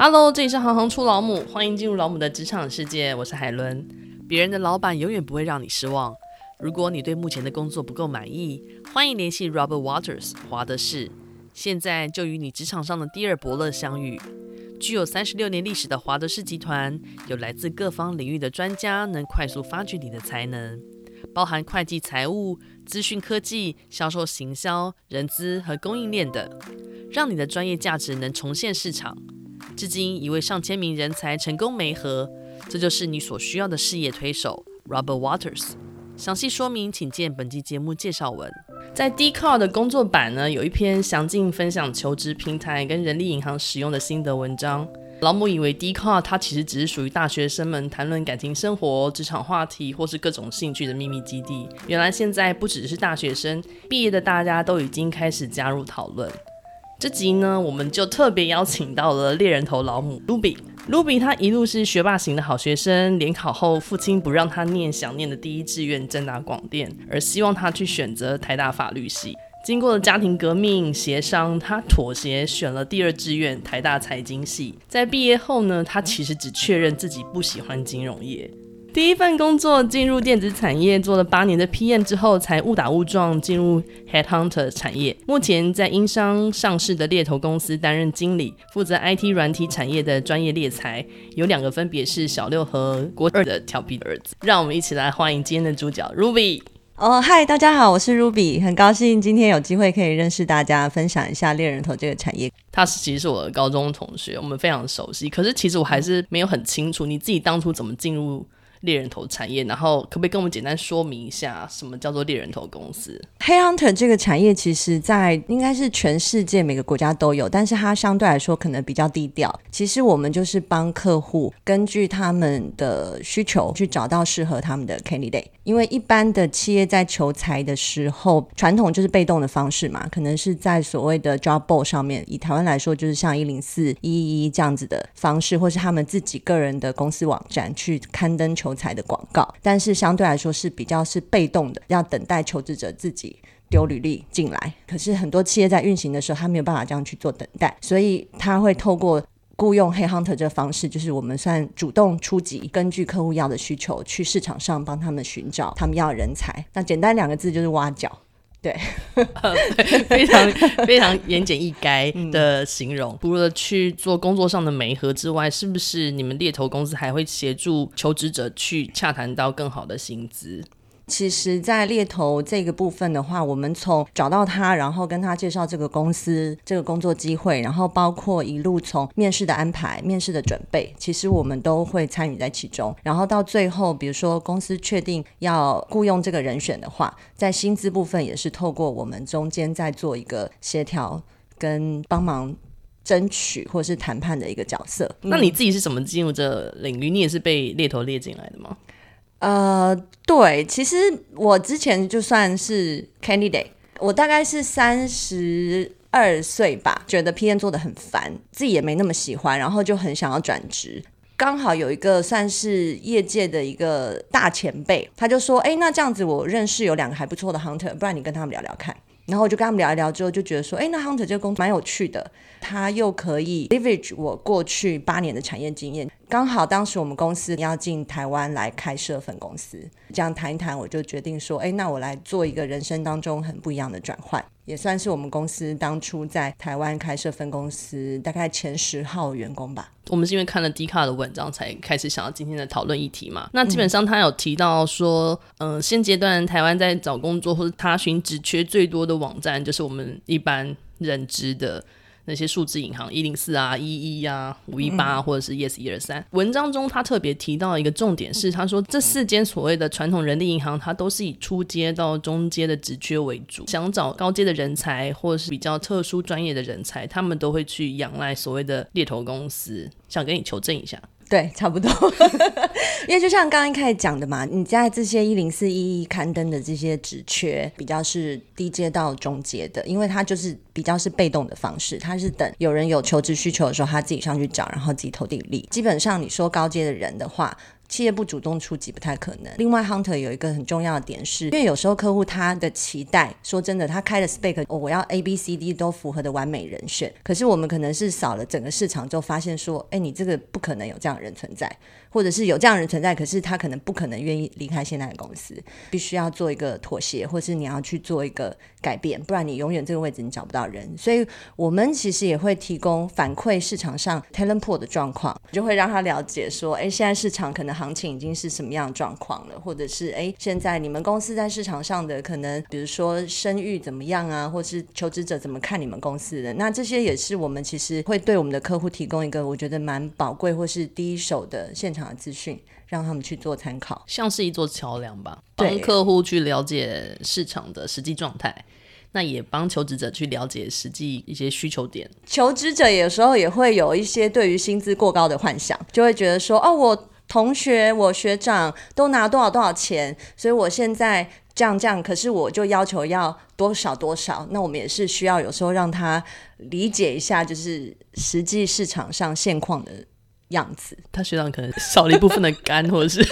Hello，这里是行行出老母，欢迎进入老母的职场世界，我是海伦。别人的老板永远不会让你失望。如果你对目前的工作不够满意，欢迎联系 Robert Waters 华德士。现在就与你职场上的第二伯乐相遇。具有三十六年历史的华德士集团，有来自各方领域的专家，能快速发掘你的才能，包含会计、财务、资讯科技、销售、行销、人资和供应链等，让你的专业价值能重现市场。至今已为上千名人才成功媒合，这就是你所需要的事业推手 Robert Waters。详细说明请见本期节目介绍文。在 d c o r 的工作版呢，有一篇详尽分享求职平台跟人力银行使用的心得文章。老母以为 d c o r 它其实只是属于大学生们谈论感情生活、职场话题或是各种兴趣的秘密基地。原来现在不只是大学生，毕业的大家都已经开始加入讨论。这集呢，我们就特别邀请到了猎人头老母 Ruby。Ruby 她一路是学霸型的好学生，联考后父亲不让她念想念的第一志愿正大广电，而希望她去选择台大法律系。经过了家庭革命协商，她妥协选了第二志愿台大财经系。在毕业后呢，她其实只确认自己不喜欢金融业。第一份工作进入电子产业，做了八年的 PM 之后，才误打误撞进入 Headhunter 产业。目前在英商上市的猎头公司担任经理，负责 IT 软体产业的专业猎才。有两个分别是小六和国二的调皮的儿子。让我们一起来欢迎今天的主角 Ruby。哦，嗨，大家好，我是 Ruby，很高兴今天有机会可以认识大家，分享一下猎人头这个产业。他是其实是我的高中同学，我们非常熟悉。可是其实我还是没有很清楚你自己当初怎么进入。猎人头产业，然后可不可以跟我们简单说明一下，什么叫做猎人头公司黑 hunter 这个产业，其实在应该是全世界每个国家都有，但是它相对来说可能比较低调。其实我们就是帮客户根据他们的需求去找到适合他们的 candidate。因为一般的企业在求财的时候，传统就是被动的方式嘛，可能是在所谓的 job board 上面，以台湾来说，就是像一零四、一一一这样子的方式，或是他们自己个人的公司网站去刊登求才的广告。但是相对来说是比较是被动的，要等待求职者自己丢履历进来。可是很多企业在运行的时候，他没有办法这样去做等待，所以他会透过。雇佣黑 hunter 这个方式，就是我们算主动出击，根据客户要的需求，去市场上帮他们寻找他们要人才。那简单两个字就是挖角，对，呃、对非常 非常言简意赅的形容。嗯、除了去做工作上的媒合之外，是不是你们猎头公司还会协助求职者去洽谈到更好的薪资？其实，在猎头这个部分的话，我们从找到他，然后跟他介绍这个公司、这个工作机会，然后包括一路从面试的安排、面试的准备，其实我们都会参与在其中。然后到最后，比如说公司确定要雇佣这个人选的话，在薪资部分也是透过我们中间在做一个协调跟帮忙争取或是谈判的一个角色。那你自己是怎么进入这领域？你也是被猎头猎进来的吗？呃，对，其实我之前就算是 candidate，我大概是三十二岁吧，觉得 P N 做的很烦，自己也没那么喜欢，然后就很想要转职。刚好有一个算是业界的一个大前辈，他就说：“哎，那这样子我认识有两个还不错的 hunter，不然你跟他们聊聊看。”然后我就跟他们聊一聊之后，就觉得说：“哎，那 hunter 这个工作蛮有趣的，他又可以 leverage 我过去八年的产业经验。”刚好当时我们公司要进台湾来开设分公司，这样谈一谈，我就决定说，哎，那我来做一个人生当中很不一样的转换，也算是我们公司当初在台湾开设分公司大概前十号员工吧。我们是因为看了 Dcard 的文章才开始想到今天的讨论议题嘛。那基本上他有提到说，嗯、呃，现阶段台湾在找工作或者他寻职缺最多的网站，就是我们一般认知的。那些数字银行一零四啊、一一啊、五一八，或者是 Yes 一二三。文章中他特别提到一个重点是，他说这四间所谓的传统人力银行，它都是以初阶到中阶的职缺为主，想找高阶的人才或者是比较特殊专业的人才，他们都会去仰赖所谓的猎头公司。想跟你求证一下。对，差不多，因为就像刚刚一开始讲的嘛，你在这些一零四一一刊登的这些职缺，比较是低阶到中阶的，因为它就是比较是被动的方式，它是等有人有求职需求的时候，他自己上去找，然后自己投递履历。基本上你说高阶的人的话，企业不主动出击不太可能。另外，hunter 有一个很重要的点是，因为有时候客户他的期待，说真的，他开的 spec，哦，我要 A B C D 都符合的完美人选。可是我们可能是扫了整个市场之后，发现说，哎，你这个不可能有这样的人存在，或者是有这样的人存在，可是他可能不可能愿意离开现在的公司，必须要做一个妥协，或是你要去做一个改变，不然你永远这个位置你找不到人。所以我们其实也会提供反馈市场上 talent pool 的状况，就会让他了解说，哎，现在市场可能行情已经是什么样的状况了，或者是哎，现在你们公司在市场上的可能，比如说声誉怎么样啊，或是求职者怎么看你们公司的，那这些也是我们其实会对我们的客户提供一个我觉得蛮宝贵或是第一手的现场的资讯，让他们去做参考，像是一座桥梁吧，帮客户去了解市场的实际状态。那也帮求职者去了解实际一些需求点。求职者有时候也会有一些对于薪资过高的幻想，就会觉得说：“哦，我同学、我学长都拿多少多少钱，所以我现在这样这样，可是我就要求要多少多少。”那我们也是需要有时候让他理解一下，就是实际市场上现况的样子。他学长可能少了一部分的肝，或者是。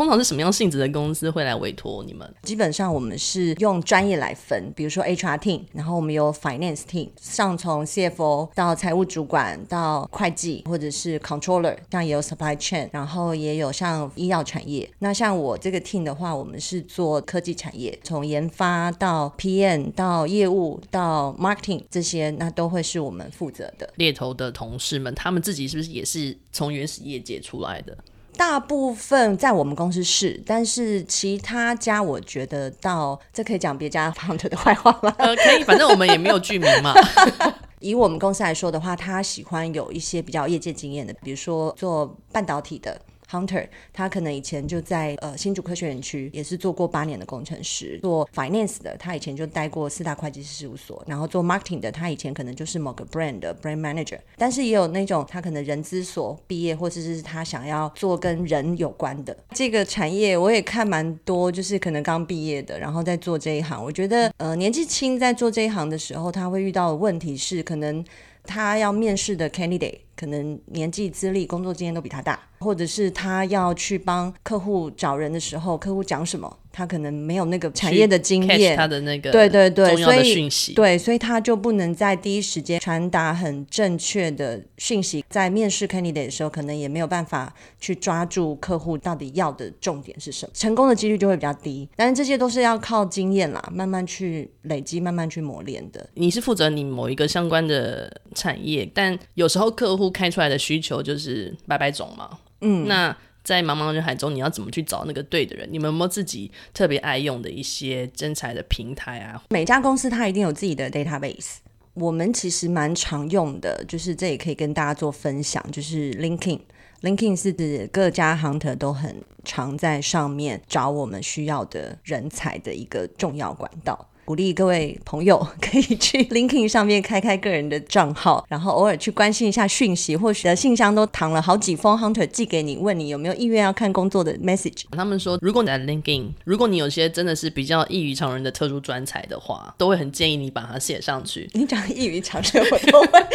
通常是什么样性质的公司会来委托你们？基本上我们是用专业来分，比如说 HR team，然后我们有 finance team，上从 CFO 到财务主管到会计或者是 controller，像也有 supply chain，然后也有像医药产业。那像我这个 team 的话，我们是做科技产业，从研发到 PM 到业务到 marketing 这些，那都会是我们负责的。猎头的同事们，他们自己是不是也是从原始业界出来的？大部分在我们公司是，但是其他家我觉得到这可以讲别家 hunter 的坏话吗？呃，可以，反正我们也没有剧名嘛。以我们公司来说的话，他喜欢有一些比较业界经验的，比如说做半导体的。Hunter，他可能以前就在呃新竹科学园区，也是做过八年的工程师。做 Finance 的，他以前就待过四大会计师事务所。然后做 Marketing 的，他以前可能就是某个 Brand 的 Brand Manager。但是也有那种他可能人资所毕业，或者是他想要做跟人有关的这个产业。我也看蛮多，就是可能刚毕业的，然后在做这一行。我觉得呃年纪轻在做这一行的时候，他会遇到的问题是，可能他要面试的 Candidate 可能年纪、资历、工作经验都比他大。或者是他要去帮客户找人的时候，客户讲什么，他可能没有那个产业的经验，他的那个对对对，所以讯息，对，所以他就不能在第一时间传达很正确的讯息，在面试 candidate 的时候，可能也没有办法去抓住客户到底要的重点是什么，成功的几率就会比较低。但是这些都是要靠经验啦，慢慢去累积，慢慢去磨练的。你是负责你某一个相关的产业，但有时候客户开出来的需求就是百百种嘛。嗯，那在茫茫人海中，你要怎么去找那个对的人？你们有没有自己特别爱用的一些征才的平台啊？每家公司它一定有自己的 database，我们其实蛮常用的，就是这也可以跟大家做分享，就是 l i n k i n。l i n k i n 是指各家 hunter 都很常在上面找我们需要的人才的一个重要管道。鼓励各位朋友 可以去 LinkedIn 上面开开个人的账号，然后偶尔去关心一下讯息，或许的信箱都躺了好几封 Hunter 寄给你，问你有没有意愿要看工作的 message。他们说，如果你在 LinkedIn，如果你有些真的是比较异于常人的特殊专才的话，都会很建议你把它写上去。你讲异于常人，我都会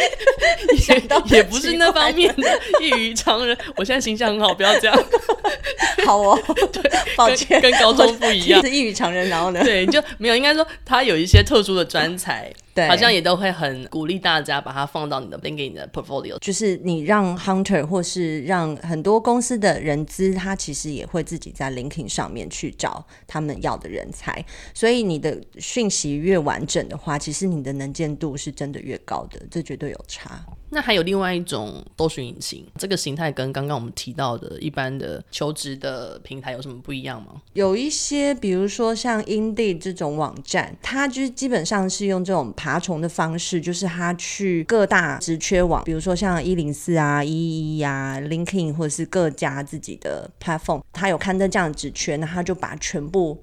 想到 也不是那方面的 异于常人。我现在形象很好，不要这样。好哦，对，抱歉，跟，跟高中不一样，是异于常人，然后呢？对，就没有，应该说。他有一些特殊的专才，对，好像也都会很鼓励大家把它放到你的 LinkedIn 的 portfolio。就是你让 hunter 或是让很多公司的人资，他其实也会自己在 LinkedIn 上面去找他们要的人才。所以你的讯息越完整的话，其实你的能见度是真的越高的，这绝对有差。那还有另外一种搜寻引擎，这个形态跟刚刚我们提到的一般的求职的平台有什么不一样吗？有一些，比如说像 Indeed 这种网站，它就是基本上是用这种爬虫的方式，就是它去各大职缺网，比如说像一零四啊、一一一啊、LinkedIn 或者是各家自己的 platform，它有刊登这样的职缺，那它就把全部。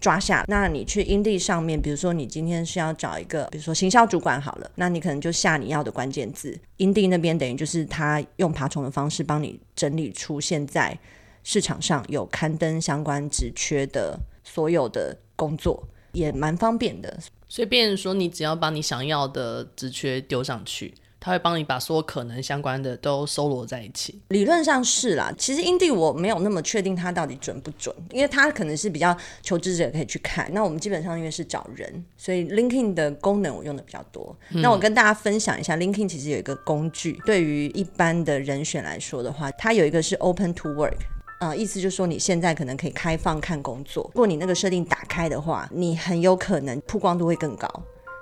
抓下，那你去 Indeed 上面，比如说你今天是要找一个，比如说行销主管好了，那你可能就下你要的关键字，Indeed 那边等于就是他用爬虫的方式帮你整理出现在市场上有刊登相关职缺的所有的工作，也蛮方便的。所以变说，你只要把你想要的职缺丢上去。他会帮你把所有可能相关的都搜罗在一起。理论上是啦，其实 Indeed 我没有那么确定它到底准不准，因为它可能是比较求职者可以去看。那我们基本上因为是找人，所以 LinkedIn 的功能我用的比较多。嗯、那我跟大家分享一下，LinkedIn 其实有一个工具，对于一般的人选来说的话，它有一个是 Open to Work。呃，意思就是说你现在可能可以开放看工作，如果你那个设定打开的话，你很有可能曝光度会更高。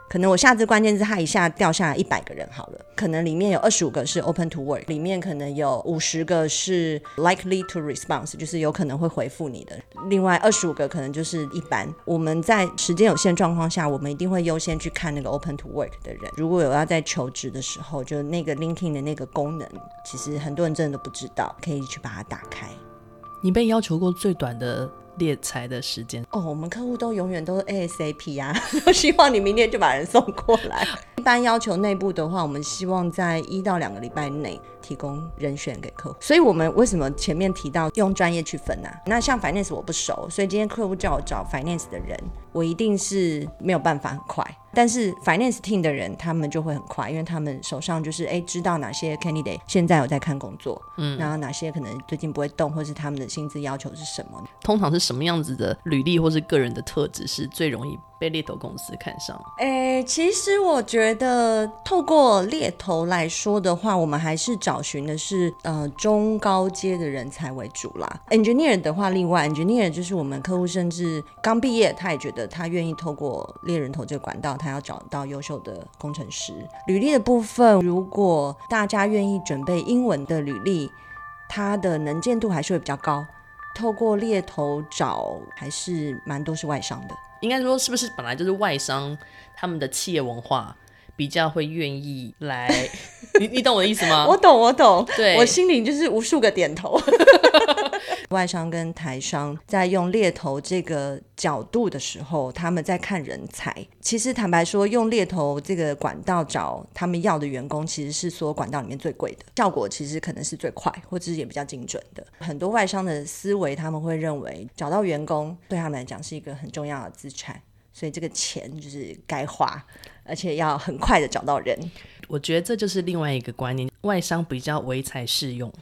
可能我下次关键字它一下掉下来一百个人好了，可能里面有二十五个是 open to work，里面可能有五十个是 likely to response，就是有可能会回复你的。另外二十五个可能就是一般。我们在时间有限状况下，我们一定会优先去看那个 open to work 的人。如果有要在求职的时候，就那个 linking 的那个功能，其实很多人真的都不知道，可以去把它打开。你被要求过最短的猎才的时间？哦，我们客户都永远都是 ASAP 啊，都 希望你明天就把人送过来。一般要求内部的话，我们希望在一到两个礼拜内。提供人选给客户，所以我们为什么前面提到用专业去分呢、啊？那像 finance 我不熟，所以今天客户叫我找 finance 的人，我一定是没有办法很快。但是 finance team 的人，他们就会很快，因为他们手上就是哎，知道哪些 candidate 现在有在看工作，嗯，然后哪些可能最近不会动，或是他们的薪资要求是什么？通常是什么样子的履历或是个人的特质是最容易被猎头公司看上？哎，其实我觉得透过猎头来说的话，我们还是找。找寻的是呃中高阶的人才为主啦。Engineer 的话，另外 Engineer 就是我们客户甚至刚毕业，他也觉得他愿意透过猎人头这个管道，他要找到优秀的工程师。履历的部分，如果大家愿意准备英文的履历，他的能见度还是会比较高。透过猎头找还是蛮多是外商的，应该说是不是本来就是外商他们的企业文化？比较会愿意来，你你懂我的意思吗？我懂，我懂，对，我心里就是无数个点头。外商跟台商在用猎头这个角度的时候，他们在看人才。其实坦白说，用猎头这个管道找他们要的员工，其实是所有管道里面最贵的，效果其实可能是最快，或者是也比较精准的。很多外商的思维，他们会认为找到员工对他们来讲是一个很重要的资产，所以这个钱就是该花。而且要很快的找到人，我觉得这就是另外一个观念，外商比较唯才是用。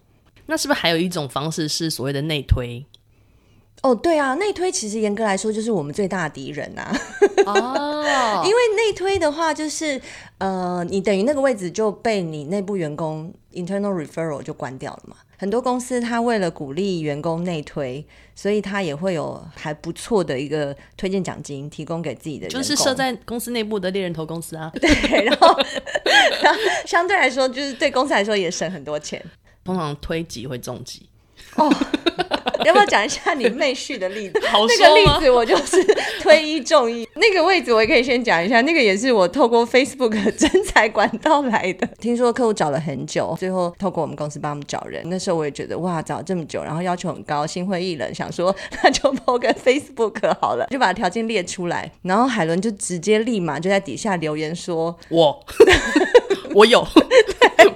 那是不是还有一种方式是所谓的内推？哦，对啊，内推其实严格来说就是我们最大的敌人呐、啊。哦，因为内推的话，就是呃，你等于那个位置就被你内部员工 internal referral 就关掉了嘛。很多公司他为了鼓励员工内推，所以他也会有还不错的一个推荐奖金提供给自己的就是设在公司内部的猎人头公司啊。对，然后，然后相对来说，就是对公司来说也省很多钱。通常推挤会中几哦。要不要讲一下你妹婿的例子？好那个例子我就是推一中一，那个位置我也可以先讲一下。那个也是我透过 Facebook 征才管道来的。听说客户找了很久，最后透过我们公司帮他们找人。那时候我也觉得哇，找这么久，然后要求很高，心灰意冷，想说那就 po 个 Facebook 好了，就把条件列出来。然后海伦就直接立马就在底下留言说：“我我有。”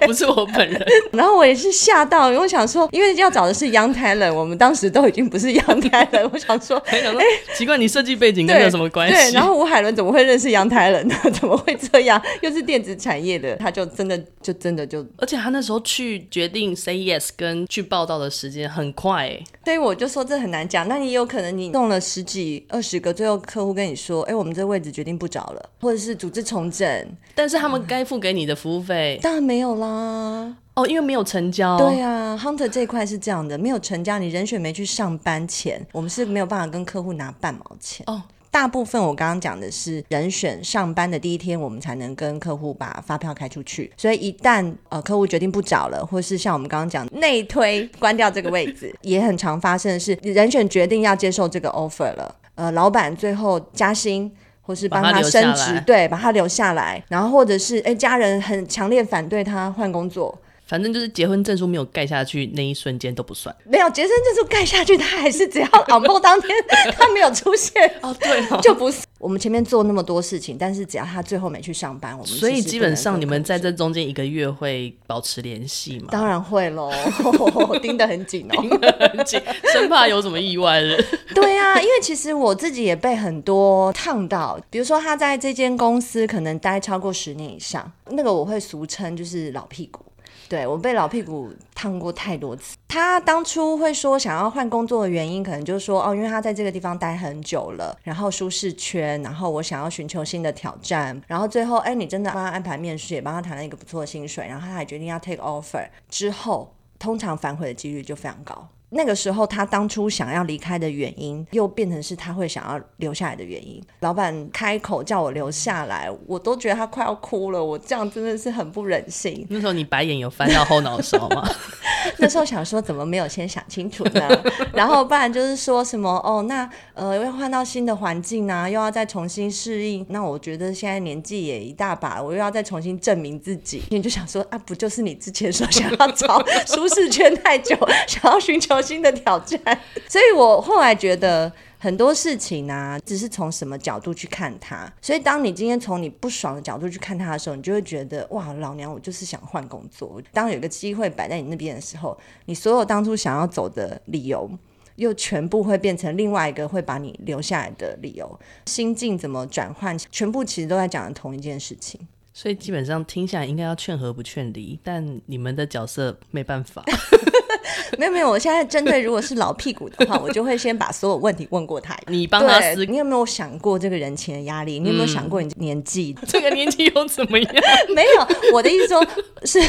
不是我本人，然后我也是吓到，因为我想说，因为要找的是 Young Talent，我们当时都已经不是 Young Talent，我想说，哎、欸，奇怪，你设计背景跟你有什么关系？对，然后吴海伦怎么会认识 Young Talent 呢？怎么会这样？又是电子产业的，他就真的就真的就，而且他那时候去决定 say yes 跟去报道的时间很快，哎，所以我就说这很难讲。那你有可能你弄了十几二十个，最后客户跟你说，哎、欸，我们这位置决定不找了，或者是组织重整，但是他们该付给你的服务费、嗯、当然没有啦。啊哦，因为没有成交。对啊，Hunter 这一块是这样的，没有成交，你人选没去上班前，我们是没有办法跟客户拿半毛钱。哦，大部分我刚刚讲的是人选上班的第一天，我们才能跟客户把发票开出去。所以一旦呃客户决定不找了，或是像我们刚刚讲内推关掉这个位置，也很常发生的是人选决定要接受这个 offer 了，呃，老板最后加薪。或是帮他升职，对，把他留下来，然后或者是哎，家人很强烈反对他换工作，反正就是结婚证书没有盖下去那一瞬间都不算。没有结婚证书盖下去，他还是只要 on board 当天他没有出现 哦，对哦，就不是。我们前面做那么多事情，但是只要他最后没去上班，我们所以基本上你们在这中间一个月会保持联系吗？当然会喽，盯得很紧哦，盯得很紧，生怕有什么意外了。对、啊，因为其实我自己也被很多烫到，比如说他在这间公司可能待超过十年以上，那个我会俗称就是老屁股。对，我被老屁股烫过太多次。他当初会说想要换工作的原因，可能就是说哦，因为他在这个地方待很久了，然后舒适圈，然后我想要寻求新的挑战，然后最后哎，你真的帮他安排面试，也帮他谈了一个不错的薪水，然后他还决定要 take offer 之后，通常反悔的几率就非常高。那个时候，他当初想要离开的原因，又变成是他会想要留下来的原因。老板开口叫我留下来，我都觉得他快要哭了。我这样真的是很不忍心。那时候你白眼有翻到后脑勺吗？那时候想说，怎么没有先想清楚呢？然后不然就是说什么哦，那呃要换到新的环境啊，又要再重新适应。那我觉得现在年纪也一大把，我又要再重新证明自己。你就想说啊，不就是你之前说想要找 舒适圈太久，想要寻求。新的挑战，所以我后来觉得很多事情呢、啊，只是从什么角度去看它。所以当你今天从你不爽的角度去看它的时候，你就会觉得哇，老娘我就是想换工作。当有个机会摆在你那边的时候，你所有当初想要走的理由，又全部会变成另外一个会把你留下来的理由。心境怎么转换，全部其实都在讲的同一件事情。所以基本上听下来应该要劝和不劝离，但你们的角色没办法。没有没有，我现在针对如果是老屁股的话，我就会先把所有问题问过他。你帮他思，你有没有想过这个人情的压力？你有没有想过你年纪？嗯、这个年纪又怎么样？没有，我的意思说，是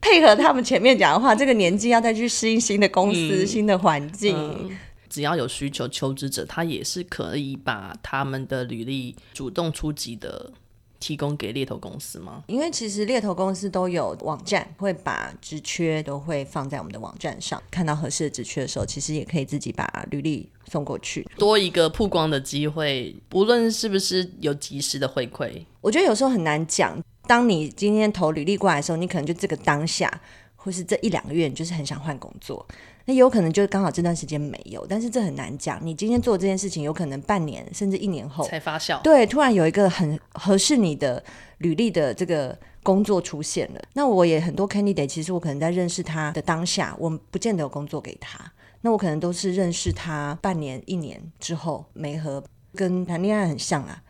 配合他们前面讲的话，这个年纪要再去适应新的公司、嗯、新的环境、嗯。只要有需求，求职者他也是可以把他们的履历主动出击的。提供给猎头公司吗？因为其实猎头公司都有网站，会把职缺都会放在我们的网站上。看到合适的职缺的时候，其实也可以自己把履历送过去，多一个曝光的机会。不论是不是有及时的回馈，我觉得有时候很难讲。当你今天投履历过来的时候，你可能就这个当下，或是这一两个月，你就是很想换工作。那有可能就是刚好这段时间没有，但是这很难讲。你今天做这件事情，有可能半年甚至一年后才发酵。对，突然有一个很合适你的履历的这个工作出现了。那我也很多 candidate，其实我可能在认识他的当下，我不见得有工作给他。那我可能都是认识他半年、一年之后没和，跟谈恋爱很像啊。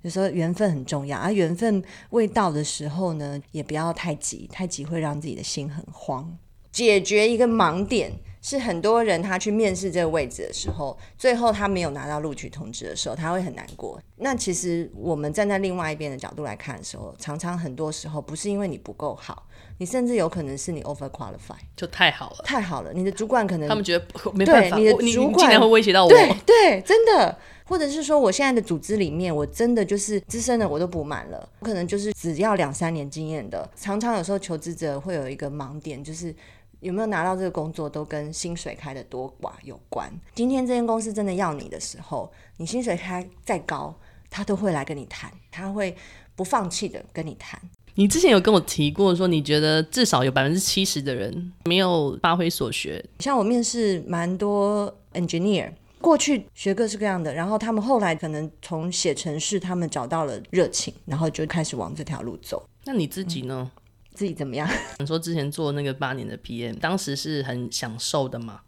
有时候缘分很重要，而缘分未到的时候呢，也不要太急，太急会让自己的心很慌。解决一个盲点。是很多人他去面试这个位置的时候，最后他没有拿到录取通知的时候，他会很难过。那其实我们站在另外一边的角度来看的时候，常常很多时候不是因为你不够好，你甚至有可能是你 over qualify，就太好了，太好了。你的主管可能他们觉得没办法，对，你的主管竟然会威胁到我，对对，真的，或者是说我现在的组织里面，我真的就是资深的我都补满了，我可能就是只要两三年经验的。常常有时候求职者会有一个盲点，就是。有没有拿到这个工作，都跟薪水开的多寡有关。今天这间公司真的要你的时候，你薪水开再高，他都会来跟你谈，他会不放弃的跟你谈。你之前有跟我提过，说你觉得至少有百分之七十的人没有发挥所学。像我面试蛮多 engineer，过去学各式各样的，然后他们后来可能从写程式，他们找到了热情，然后就开始往这条路走。那你自己呢？嗯自己怎么样？你说之前做那个八年的 PM，当时是很享受的吗？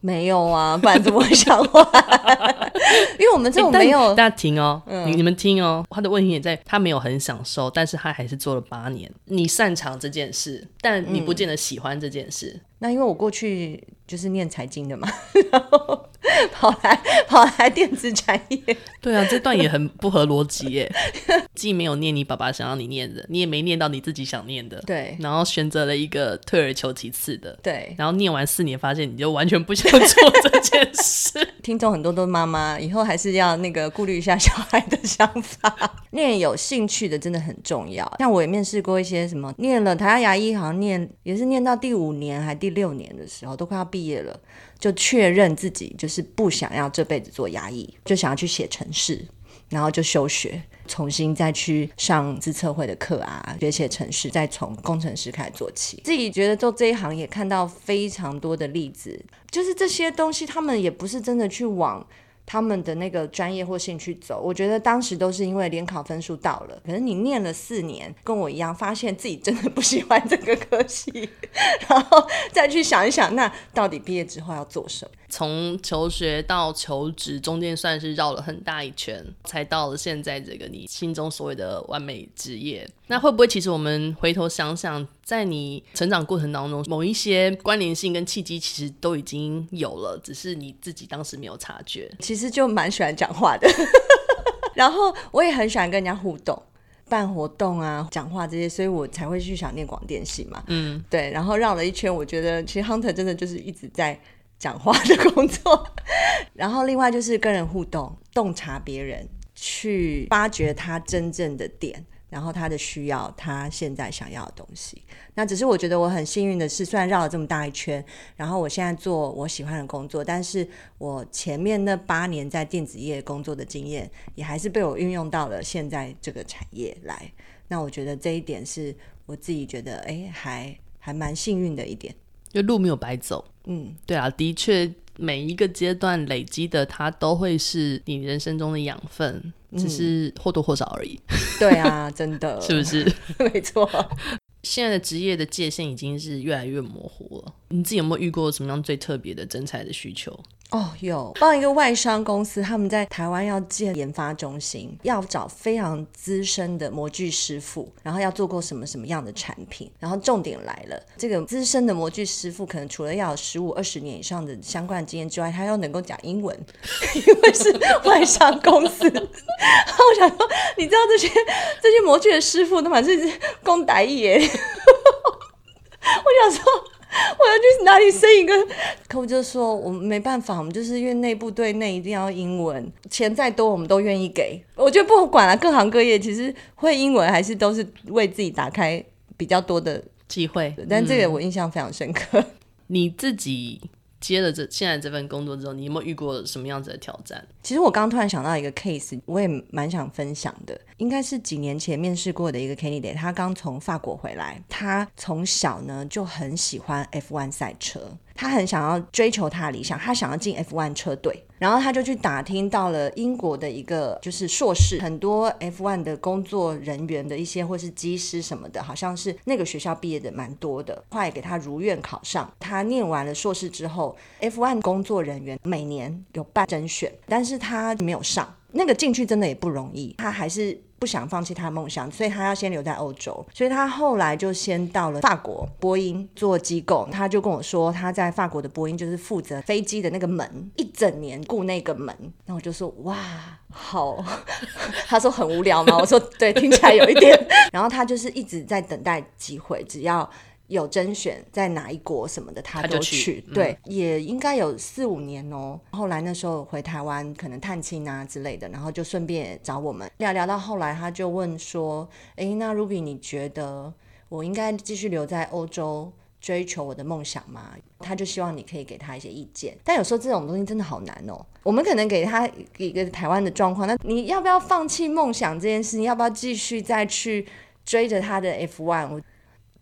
没有啊，不然怎么会想换？因为我们这种没有。大家听哦，嗯、你你们听哦，他的问题也在，他没有很享受，但是他还是做了八年。你擅长这件事，但你不见得喜欢这件事。嗯、那因为我过去就是念财经的嘛，然后。跑来跑来电子产业，对啊，这段也很不合逻辑耶。既没有念你爸爸想要你念的，你也没念到你自己想念的，对。然后选择了一个退而求其次的，对。然后念完四年，发现你就完全不想做这件事。听众很多都是妈妈，以后还是要那个顾虑一下小孩的想法。念有兴趣的真的很重要。像我也面试过一些什么，念了台大牙医，好像念也是念到第五年还第六年的时候，都快要毕业了。就确认自己就是不想要这辈子做牙医，就想要去写城市，然后就休学，重新再去上自测会的课啊，学写城市，再从工程师开始做起。自己觉得做这一行也看到非常多的例子，就是这些东西他们也不是真的去往。他们的那个专业或兴趣走，我觉得当时都是因为联考分数到了。可是你念了四年，跟我一样，发现自己真的不喜欢这个科系，然后再去想一想，那到底毕业之后要做什么？从求学到求职中间算是绕了很大一圈，才到了现在这个你心中所谓的完美职业。那会不会其实我们回头想想，在你成长过程当中，某一些关联性跟契机其实都已经有了，只是你自己当时没有察觉。其实就蛮喜欢讲话的，然后我也很喜欢跟人家互动、办活动啊、讲话这些，所以我才会去想念广电系嘛。嗯，对。然后绕了一圈，我觉得其实 Hunter 真的就是一直在讲话的工作。然后另外就是跟人互动、洞察别人，去发掘他真正的点。然后他的需要，他现在想要的东西，那只是我觉得我很幸运的是，虽然绕了这么大一圈，然后我现在做我喜欢的工作，但是我前面那八年在电子业工作的经验，也还是被我运用到了现在这个产业来。那我觉得这一点是我自己觉得，哎，还还蛮幸运的一点，就路没有白走。嗯，对啊，的确。每一个阶段累积的，它都会是你人生中的养分，只是或多或少而已。嗯、对啊，真的，是不是？没错。现在的职业的界限已经是越来越模糊了。你自己有没有遇过什么样最特别的征才的需求？哦，有帮一个外商公司，他们在台湾要建研发中心，要找非常资深的模具师傅，然后要做过什么什么样的产品。然后重点来了，这个资深的模具师傅可能除了要有十五二十年以上的相关的经验之外，他要能够讲英文，因为是外商公司。然 后我想说，你知道这些 这些模具的师傅，他们是讲台语耶。我想说。我要去哪里生一个？客户就说：“我们没办法，我们就是因为内部对内一定要英文，钱再多我们都愿意给。”我觉得不管了，各行各业其实会英文还是都是为自己打开比较多的机会。但这个我印象非常深刻。嗯、你自己。接了这现在这份工作之后，你有没有遇过什么样子的挑战？其实我刚突然想到一个 case，我也蛮想分享的。应该是几年前面试过的一个 candidate，他刚从法国回来，他从小呢就很喜欢 F1 赛车。他很想要追求他的理想，他想要进 F1 车队，然后他就去打听到了英国的一个就是硕士，很多 F1 的工作人员的一些或是机师什么的，好像是那个学校毕业的蛮多的，后来给他如愿考上。他念完了硕士之后，F1 工作人员每年有办甄选，但是他没有上，那个进去真的也不容易，他还是。不想放弃他的梦想，所以他要先留在欧洲。所以他后来就先到了法国波音做机构。他就跟我说，他在法国的波音就是负责飞机的那个门，一整年顾那个门。那我就说哇，好。他说很无聊吗？我说对，听起来有一点。然后他就是一直在等待机会，只要。有甄选在哪一国什么的，他都去。去对，嗯、也应该有四五年哦。后来那时候回台湾，可能探亲啊之类的，然后就顺便找我们聊聊。到后来，他就问说：“诶，那 Ruby，你觉得我应该继续留在欧洲追求我的梦想吗？”他就希望你可以给他一些意见。但有时候这种东西真的好难哦。我们可能给他一个台湾的状况，那你要不要放弃梦想这件事？情要不要继续再去追着他的 F1？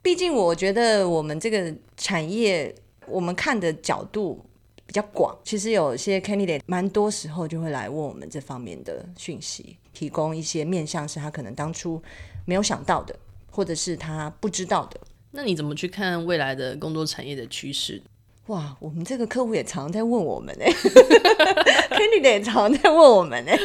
毕竟，我觉得我们这个产业，我们看的角度比较广。其实有些 candidate 蛮多时候就会来问我们这方面的讯息，提供一些面向是他可能当初没有想到的，或者是他不知道的。那你怎么去看未来的工作产业的趋势？哇，我们这个客户也常 常在问我们哎，candidate 也常常在问我们哎。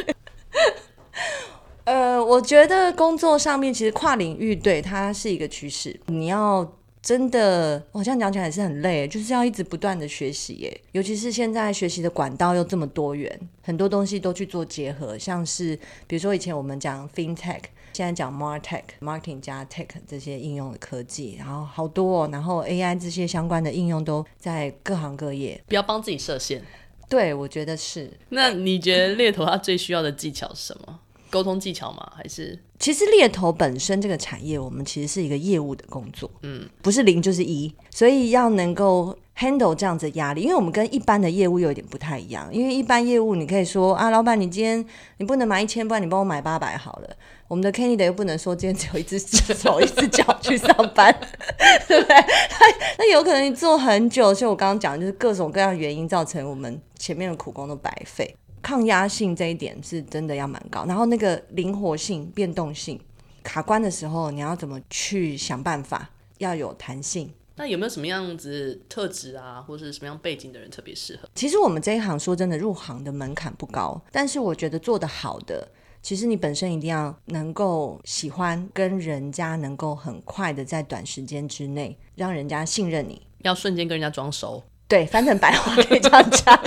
呃，我觉得工作上面其实跨领域对它是一个趋势。你要真的，我这样讲起来也是很累，就是要一直不断的学习耶。尤其是现在学习的管道又这么多元，很多东西都去做结合，像是比如说以前我们讲 FinTech，现在讲 MarTech，Marketing 加 Tech 这些应用的科技，然后好多哦，然后 AI 这些相关的应用都在各行各业。不要帮自己设限。对，我觉得是。那你觉得猎头他最需要的技巧是什么？沟通技巧吗？还是其实猎头本身这个产业，我们其实是一个业务的工作，嗯，不是零就是一，所以要能够 handle 这样子压力，因为我们跟一般的业务又有点不太一样，因为一般业务你可以说啊，老板你今天你不能买一千，不然你帮我买八百好了。我们的 candidate 又不能说今天只有一只手一只脚去上班，对不对？那有可能你做很久，就我刚刚讲的，就是各种各样原因造成我们前面的苦工都白费。抗压性这一点是真的要蛮高，然后那个灵活性、变动性，卡关的时候你要怎么去想办法，要有弹性。那有没有什么样子特质啊，或者是什么样背景的人特别适合？其实我们这一行说真的，入行的门槛不高，但是我觉得做得好的。其实你本身一定要能够喜欢跟人家能够很快的在短时间之内让人家信任你，要瞬间跟人家装熟。对，翻成白话可以这样讲。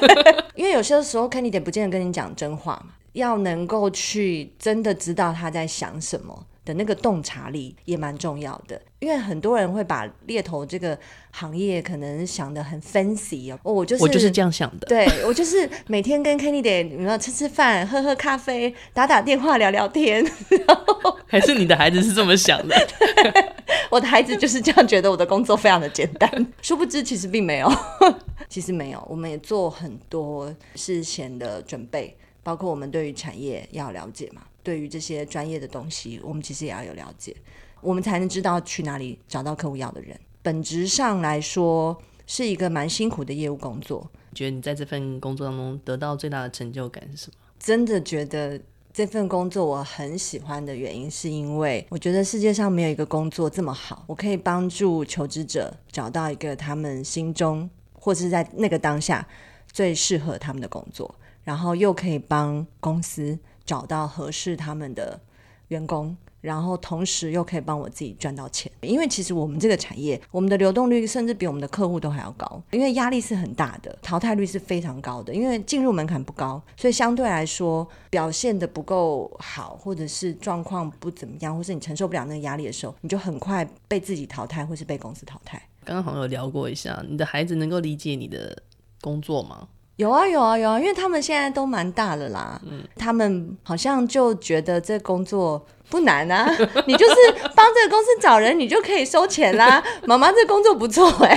因为有些时候 candidate 不见得跟你讲真话嘛，要能够去真的知道他在想什么。的那个洞察力也蛮重要的，因为很多人会把猎头这个行业可能想的很 fancy 哦，我就是我就是这样想的，对，我就是每天跟 candidate 你要吃吃饭、喝喝咖啡、打打电话、聊聊天，还是你的孩子是这么想的？我的孩子就是这样觉得，我的工作非常的简单，殊不知其实并没有，其实没有，我们也做很多事前的准备，包括我们对于产业要了解嘛。对于这些专业的东西，我们其实也要有了解，我们才能知道去哪里找到客户要的人。本质上来说，是一个蛮辛苦的业务工作。觉得你在这份工作当中得到最大的成就感是什么？真的觉得这份工作我很喜欢的原因，是因为我觉得世界上没有一个工作这么好，我可以帮助求职者找到一个他们心中或是在那个当下最适合他们的工作，然后又可以帮公司。找到合适他们的员工，然后同时又可以帮我自己赚到钱。因为其实我们这个产业，我们的流动率甚至比我们的客户都还要高，因为压力是很大的，淘汰率是非常高的。因为进入门槛不高，所以相对来说表现的不够好，或者是状况不怎么样，或是你承受不了那个压力的时候，你就很快被自己淘汰，或是被公司淘汰。刚刚好像有聊过一下，你的孩子能够理解你的工作吗？有啊有啊有啊，因为他们现在都蛮大了啦，嗯，他们好像就觉得这工作不难啊，你就是帮这个公司找人，你就可以收钱啦。妈妈这工作不错哎，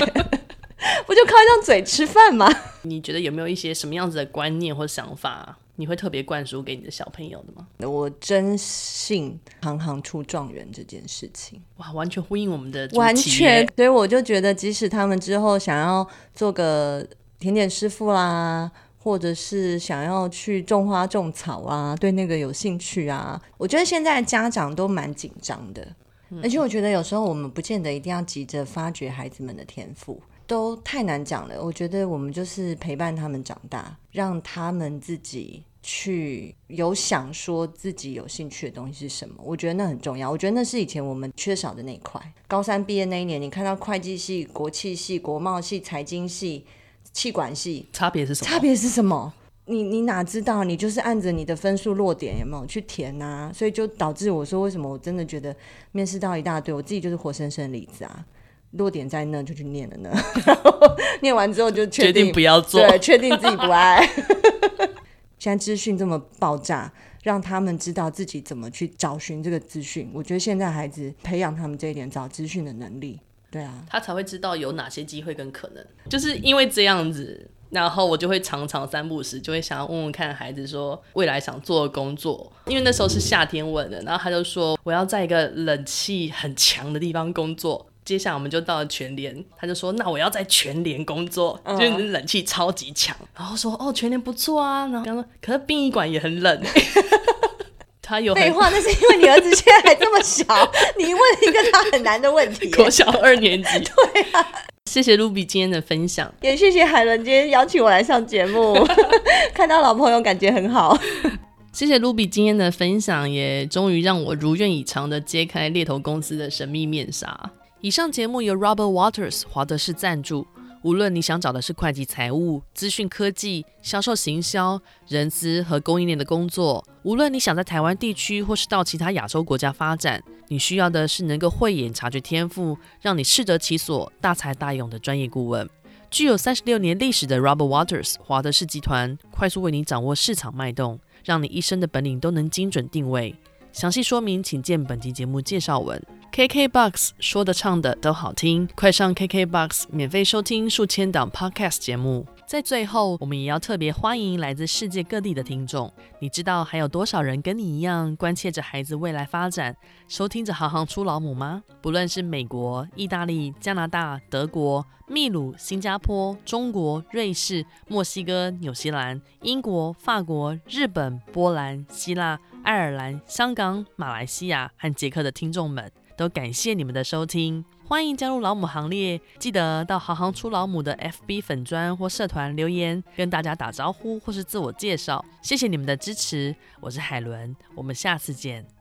不就靠一张嘴吃饭吗？你觉得有没有一些什么样子的观念或想法，你会特别灌输给你的小朋友的吗？我真信行行出状元这件事情，哇，完全呼应我们的完全，所以我就觉得，即使他们之后想要做个。甜点师傅啦，或者是想要去种花种草啊，对那个有兴趣啊。我觉得现在家长都蛮紧张的，嗯，而且我觉得有时候我们不见得一定要急着发掘孩子们的天赋，都太难讲了。我觉得我们就是陪伴他们长大，让他们自己去有想说自己有兴趣的东西是什么。我觉得那很重要。我觉得那是以前我们缺少的那一块。高三毕业那一年，你看到会计系、国企系、国贸系、财经系。企管系差别是什么？差别是什么？你你哪知道？你就是按着你的分数落点有没有去填啊？所以就导致我说，为什么我真的觉得面试到一大堆，我自己就是活生生的例子啊！落点在那就去念了呢，然 后念完之后就确定不要做，对，确定自己不爱。现在资讯这么爆炸，让他们知道自己怎么去找寻这个资讯。我觉得现在孩子培养他们这一点找资讯的能力。对啊，他才会知道有哪些机会跟可能，就是因为这样子，然后我就会常常三不时就会想要问问看孩子说未来想做的工作，因为那时候是夏天问的，然后他就说我要在一个冷气很强的地方工作。接下来我们就到了全联，他就说那我要在全联工作，就是冷气超级强，然后说哦全联不错啊，然后他说可是殡仪馆也很冷。他有废话，那是因为你儿子现在还这么小，你问一个他很难的问题。国小二年级。对啊，谢谢 Ruby 今天的分享，也谢谢海伦今天邀请我来上节目，看到老朋友感觉很好。谢谢 Ruby 今天的分享，也终于让我如愿以偿的揭开猎头公司的神秘面纱。以上节目由 Robert Walters 华德士赞助。无论你想找的是会计、财务、资讯科技、销售、行销、人资和供应链的工作，无论你想在台湾地区或是到其他亚洲国家发展，你需要的是能够慧眼察觉天赋，让你适得其所、大才大用的专业顾问。具有三十六年历史的 Robert Waters 华德士集团，快速为你掌握市场脉动，让你一生的本领都能精准定位。详细说明请见本集节目介绍文。KKBOX 说的唱的都好听，快上 KKBOX 免费收听数千档 Podcast 节目。在最后，我们也要特别欢迎来自世界各地的听众。你知道还有多少人跟你一样关切着孩子未来发展，收听着行行出老母吗？不论是美国、意大利、加拿大、德国、秘鲁、新加坡、中国、瑞士、墨西哥、纽西兰、英国、法国、日本、波兰、希腊、爱尔兰、香港、马来西亚和捷克的听众们，都感谢你们的收听。欢迎加入老母行列，记得到行行出老母的 FB 粉砖或社团留言，跟大家打招呼或是自我介绍。谢谢你们的支持，我是海伦，我们下次见。